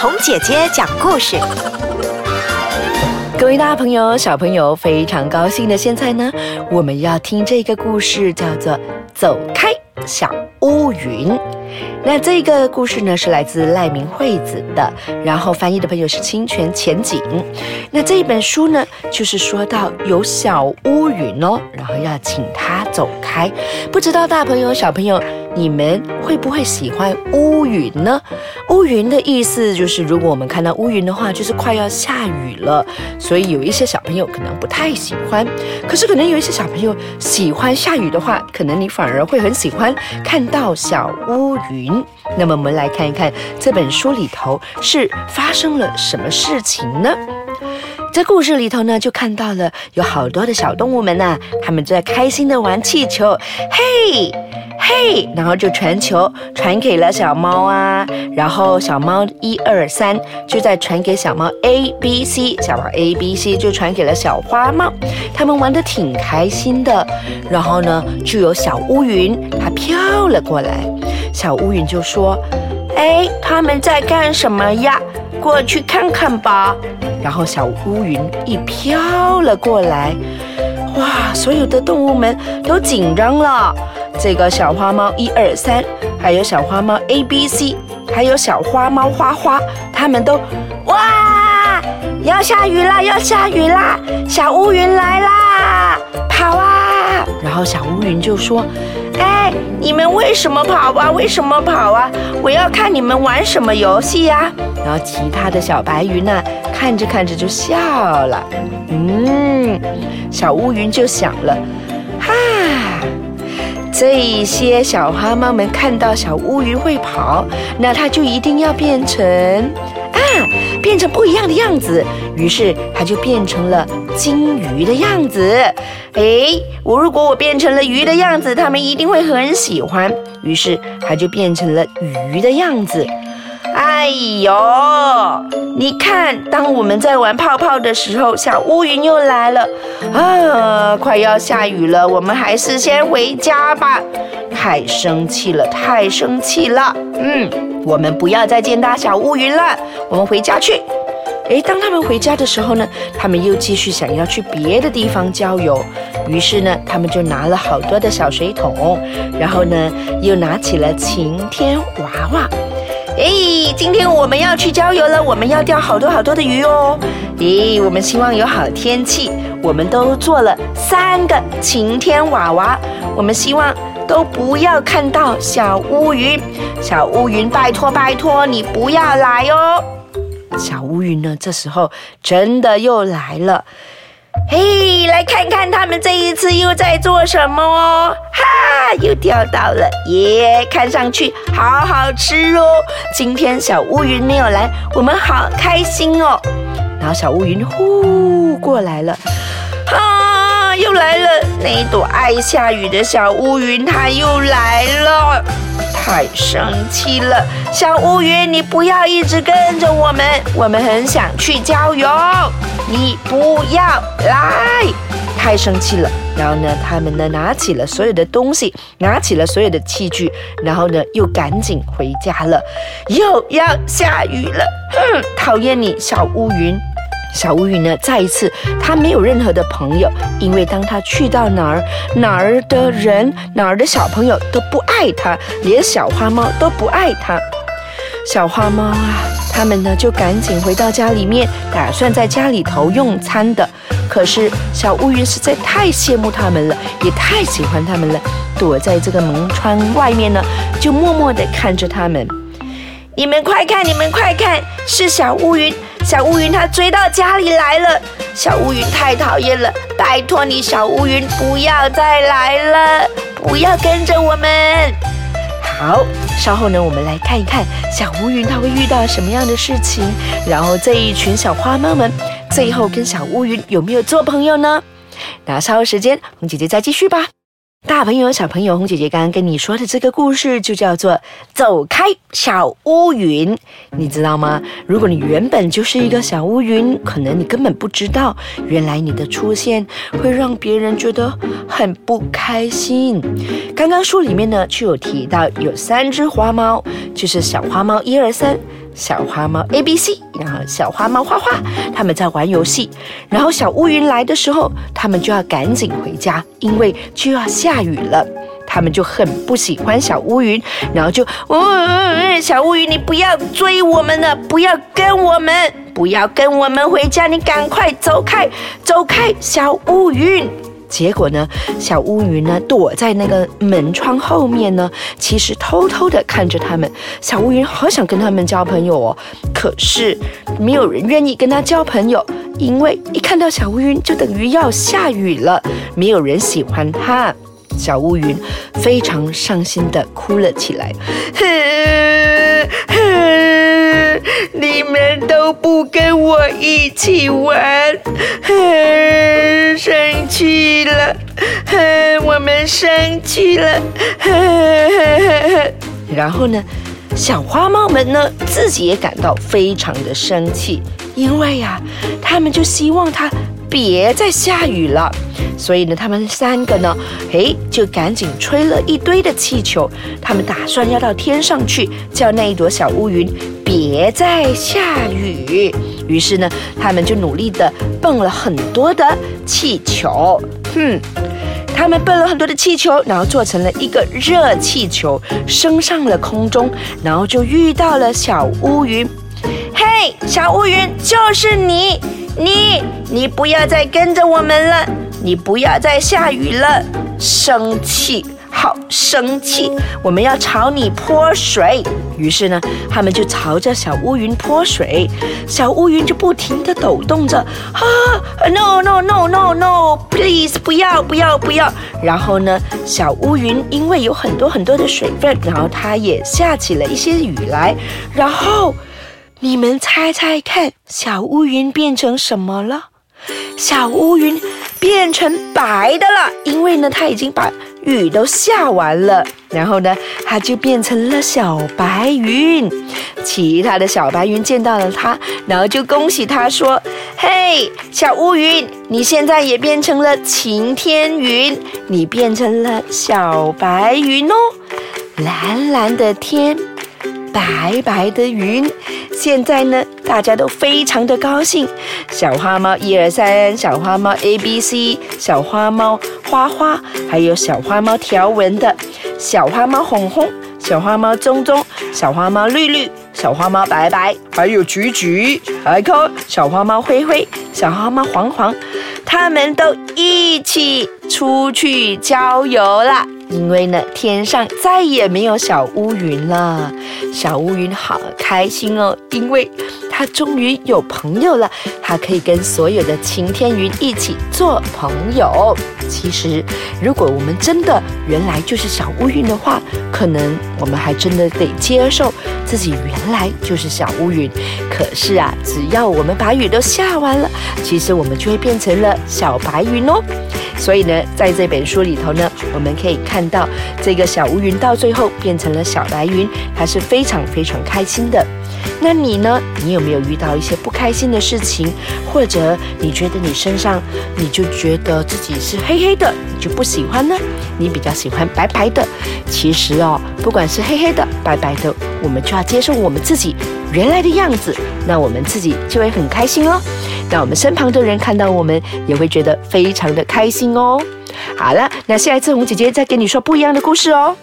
红姐姐讲故事。各位大朋友、小朋友，非常高兴的，现在呢，我们要听这个故事，叫做《走开，小乌云》。那这个故事呢，是来自赖明惠子的，然后翻译的朋友是清泉浅景。那这一本书呢，就是说到有小乌云哦，然后要请他走开。不知道大朋友、小朋友。你们会不会喜欢乌云呢？乌云的意思就是，如果我们看到乌云的话，就是快要下雨了。所以有一些小朋友可能不太喜欢，可是可能有一些小朋友喜欢下雨的话，可能你反而会很喜欢看到小乌云。那么我们来看一看这本书里头是发生了什么事情呢？在故事里头呢，就看到了有好多的小动物们呐，他们在开心的玩气球，嘿。嘿，然后就传球传给了小猫啊，然后小猫一二三就在传给小猫 A B C，小猫 A B C 就传给了小花猫，他们玩的挺开心的。然后呢，就有小乌云它飘了过来，小乌云就说：“哎，他们在干什么呀？过去看看吧。”然后小乌云一飘了过来，哇，所有的动物们都紧张了。这个小花猫一二三，还有小花猫 A B C，还有小花猫花花，他们都哇，要下雨啦，要下雨啦！小乌云来啦，跑啊！然后小乌云就说：“哎，你们为什么跑啊？为什么跑啊？我要看你们玩什么游戏呀！”然后其他的小白鱼呢，看着看着就笑了。嗯，小乌云就想了，哈。这些小花猫们看到小乌鱼会跑，那它就一定要变成啊，变成不一样的样子。于是它就变成了金鱼的样子。哎，我如果我变成了鱼的样子，它们一定会很喜欢。于是它就变成了鱼的样子。哎呦，你看，当我们在玩泡泡的时候，小乌云又来了啊！快要下雨了，我们还是先回家吧。太生气了，太生气了。嗯，我们不要再见到小乌云了，我们回家去。诶，当他们回家的时候呢，他们又继续想要去别的地方郊游。于是呢，他们就拿了好多的小水桶，然后呢，又拿起了晴天娃娃。哎，今天我们要去郊游了，我们要钓好多好多的鱼哦。咦，我们希望有好天气，我们都做了三个晴天娃娃。我们希望都不要看到小乌云，小乌云，拜托拜托你不要来哦。小乌云呢，这时候真的又来了。嘿，来看看他们这一次又在做什么哦！哈，又钓到了耶，看上去好好吃哦。今天小乌云没有来，我们好开心哦。然后小乌云呼过来了，啊，那一朵爱下雨的小乌云，它又来了。太生气了，小乌云，你不要一直跟着我们，我们很想去郊游，你不要来！太生气了，然后呢，他们呢拿起了所有的东西，拿起了所有的器具，然后呢又赶紧回家了，又要下雨了，哼，讨厌你，小乌云。小乌云呢？再一次，他没有任何的朋友，因为当他去到哪儿，哪儿的人、哪儿的小朋友都不爱他，连小花猫都不爱他。小花猫啊，他们呢就赶紧回到家里面，打算在家里头用餐的。可是小乌云实在太羡慕他们了，也太喜欢他们了，躲在这个门窗外面呢，就默默地看着他们。你们快看，你们快看，是小乌云。小乌云，它追到家里来了。小乌云太讨厌了，拜托你，小乌云不要再来了，不要跟着我们。好，稍后呢，我们来看一看小乌云它会遇到什么样的事情，然后这一群小花猫们最后跟小乌云有没有做朋友呢？那稍后时间，红姐姐再继续吧。大朋友、小朋友，红姐姐刚刚跟你说的这个故事就叫做《走开，小乌云》，你知道吗？如果你原本就是一个小乌云，可能你根本不知道，原来你的出现会让别人觉得很不开心。刚刚书里面呢，就有提到有三只花猫，就是小花猫一二三。小花猫 A B C，然后小花猫花花，他们在玩游戏。然后小乌云来的时候，他们就要赶紧回家，因为就要下雨了。他们就很不喜欢小乌云，然后就，嗯，小乌云，你不要追我们了，不要跟我们，不要跟我们回家，你赶快走开，走开，小乌云。结果呢，小乌云呢躲在那个门窗后面呢，其实偷偷的看着他们。小乌云好想跟他们交朋友哦，可是没有人愿意跟他交朋友，因为一看到小乌云就等于要下雨了，没有人喜欢他。小乌云非常伤心的哭了起来，你们都不跟我一起玩，哼 生气了，哼 我们生气了。然后呢，小花猫们呢自己也感到非常的生气，因为呀，他们就希望它别再下雨了。所以呢，他们三个呢，诶，就赶紧吹了一堆的气球。他们打算要到天上去，叫那一朵小乌云别再下雨。于是呢，他们就努力的蹦了很多的气球。哼，他们蹦了很多的气球，然后做成了一个热气球，升上了空中，然后就遇到了小乌云。小乌云，就是你，你，你不要再跟着我们了。你不要再下雨了，生气，好生气！我们要朝你泼水。于是呢，他们就朝着小乌云泼水，小乌云就不停地抖动着。啊，no no no no no，please，不要不要不要！然后呢，小乌云因为有很多很多的水分，然后它也下起了一些雨来。然后，你们猜猜看，小乌云变成什么了？小乌云。变成白的了，因为呢，它已经把雨都下完了，然后呢，它就变成了小白云。其他的小白云见到了它，然后就恭喜它说：“嘿，小乌云，你现在也变成了晴天云，你变成了小白云哦，蓝蓝的天。”白白的云，现在呢，大家都非常的高兴。小花猫一二三，小花猫 A B C，小花猫花花，还有小花猫条纹的，小花猫红红，小花猫棕棕，小花猫绿绿，小花猫白白，还有橘橘，还有小花猫灰灰，小花猫黄黄，他们都一起出去郊游了。因为呢，天上再也没有小乌云了，小乌云好开心哦，因为它终于有朋友了，它可以跟所有的晴天云一起做朋友。其实，如果我们真的原来就是小乌云的话，可能我们还真的得接受自己原来就是小乌云。可是啊，只要我们把雨都下完了，其实我们就会变成了小白云哦。所以呢，在这本书里头呢，我们可以看到这个小乌云到最后变成了小白云，它是非常非常开心的。那你呢？你有没有遇到一些不开心的事情，或者你觉得你身上你就觉得自己是黑黑的，你就不喜欢呢？你比较喜欢白白的？其实哦，不管是黑黑的、白白的，我们就要接受我们自己原来的样子，那我们自己就会很开心哦。那我们身旁的人看到我们也会觉得非常的开心哦。好了，那下一次红姐姐再跟你说不一样的故事哦。